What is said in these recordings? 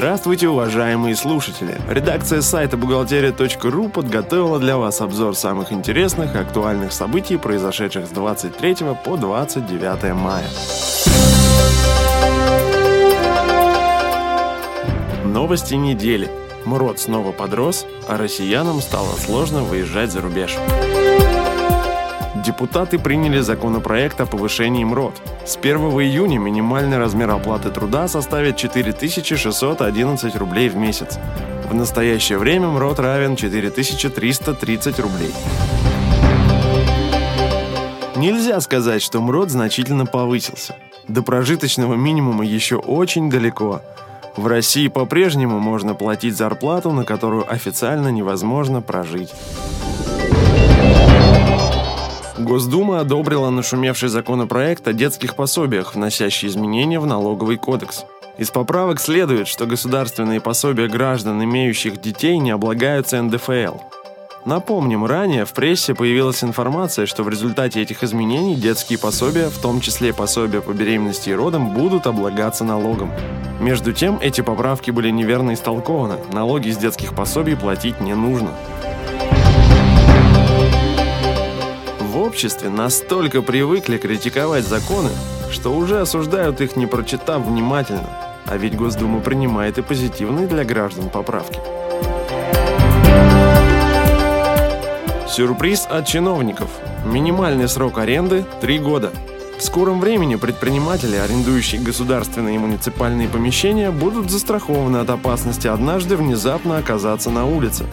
Здравствуйте, уважаемые слушатели! Редакция сайта бухгалтерия.ру подготовила для вас обзор самых интересных и актуальных событий, произошедших с 23 по 29 мая. Новости недели. МРОД снова подрос, а россиянам стало сложно выезжать за рубеж. Депутаты приняли законопроект о повышении МРОД. С 1 июня минимальный размер оплаты труда составит 4611 рублей в месяц. В настоящее время МРОД равен 4330 рублей. Нельзя сказать, что МРОД значительно повысился. До прожиточного минимума еще очень далеко. В России по-прежнему можно платить зарплату, на которую официально невозможно прожить. Госдума одобрила нашумевший законопроект о детских пособиях, вносящий изменения в налоговый кодекс. Из поправок следует, что государственные пособия граждан, имеющих детей, не облагаются НДФЛ. Напомним, ранее в прессе появилась информация, что в результате этих изменений детские пособия, в том числе пособия по беременности и родам, будут облагаться налогом. Между тем, эти поправки были неверно истолкованы. Налоги с детских пособий платить не нужно. Обществе настолько привыкли критиковать законы, что уже осуждают их, не прочитав внимательно. А ведь Госдума принимает и позитивные для граждан поправки. Сюрприз от чиновников. Минимальный срок аренды – 3 года. В скором времени предприниматели, арендующие государственные и муниципальные помещения, будут застрахованы от опасности однажды внезапно оказаться на улице.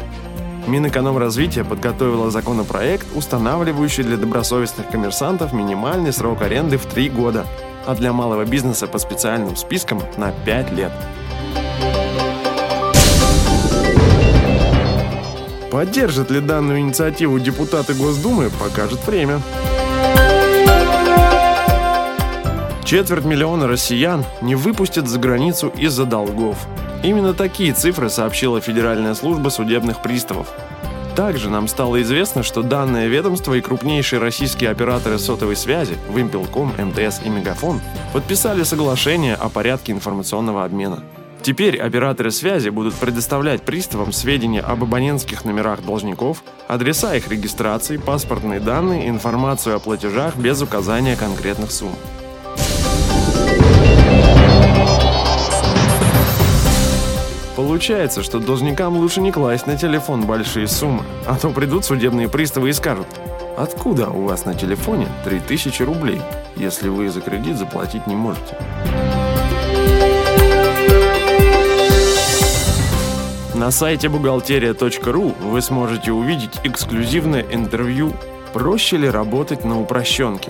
Минэкономразвития подготовила законопроект, устанавливающий для добросовестных коммерсантов минимальный срок аренды в 3 года, а для малого бизнеса по специальным спискам на 5 лет. Поддержат ли данную инициативу депутаты Госдумы, покажет время. Четверть миллиона россиян не выпустят за границу из-за долгов. Именно такие цифры сообщила Федеральная служба судебных приставов. Также нам стало известно, что данное ведомство и крупнейшие российские операторы сотовой связи Вимпелком, МТС и Мегафон подписали соглашение о порядке информационного обмена – Теперь операторы связи будут предоставлять приставам сведения об абонентских номерах должников, адреса их регистрации, паспортные данные информацию о платежах без указания конкретных сумм. Получается, что должникам лучше не класть на телефон большие суммы, а то придут судебные приставы и скажут, откуда у вас на телефоне 3000 рублей, если вы за кредит заплатить не можете. На сайте бухгалтерия.ру вы сможете увидеть эксклюзивное интервью «Проще ли работать на упрощенке?».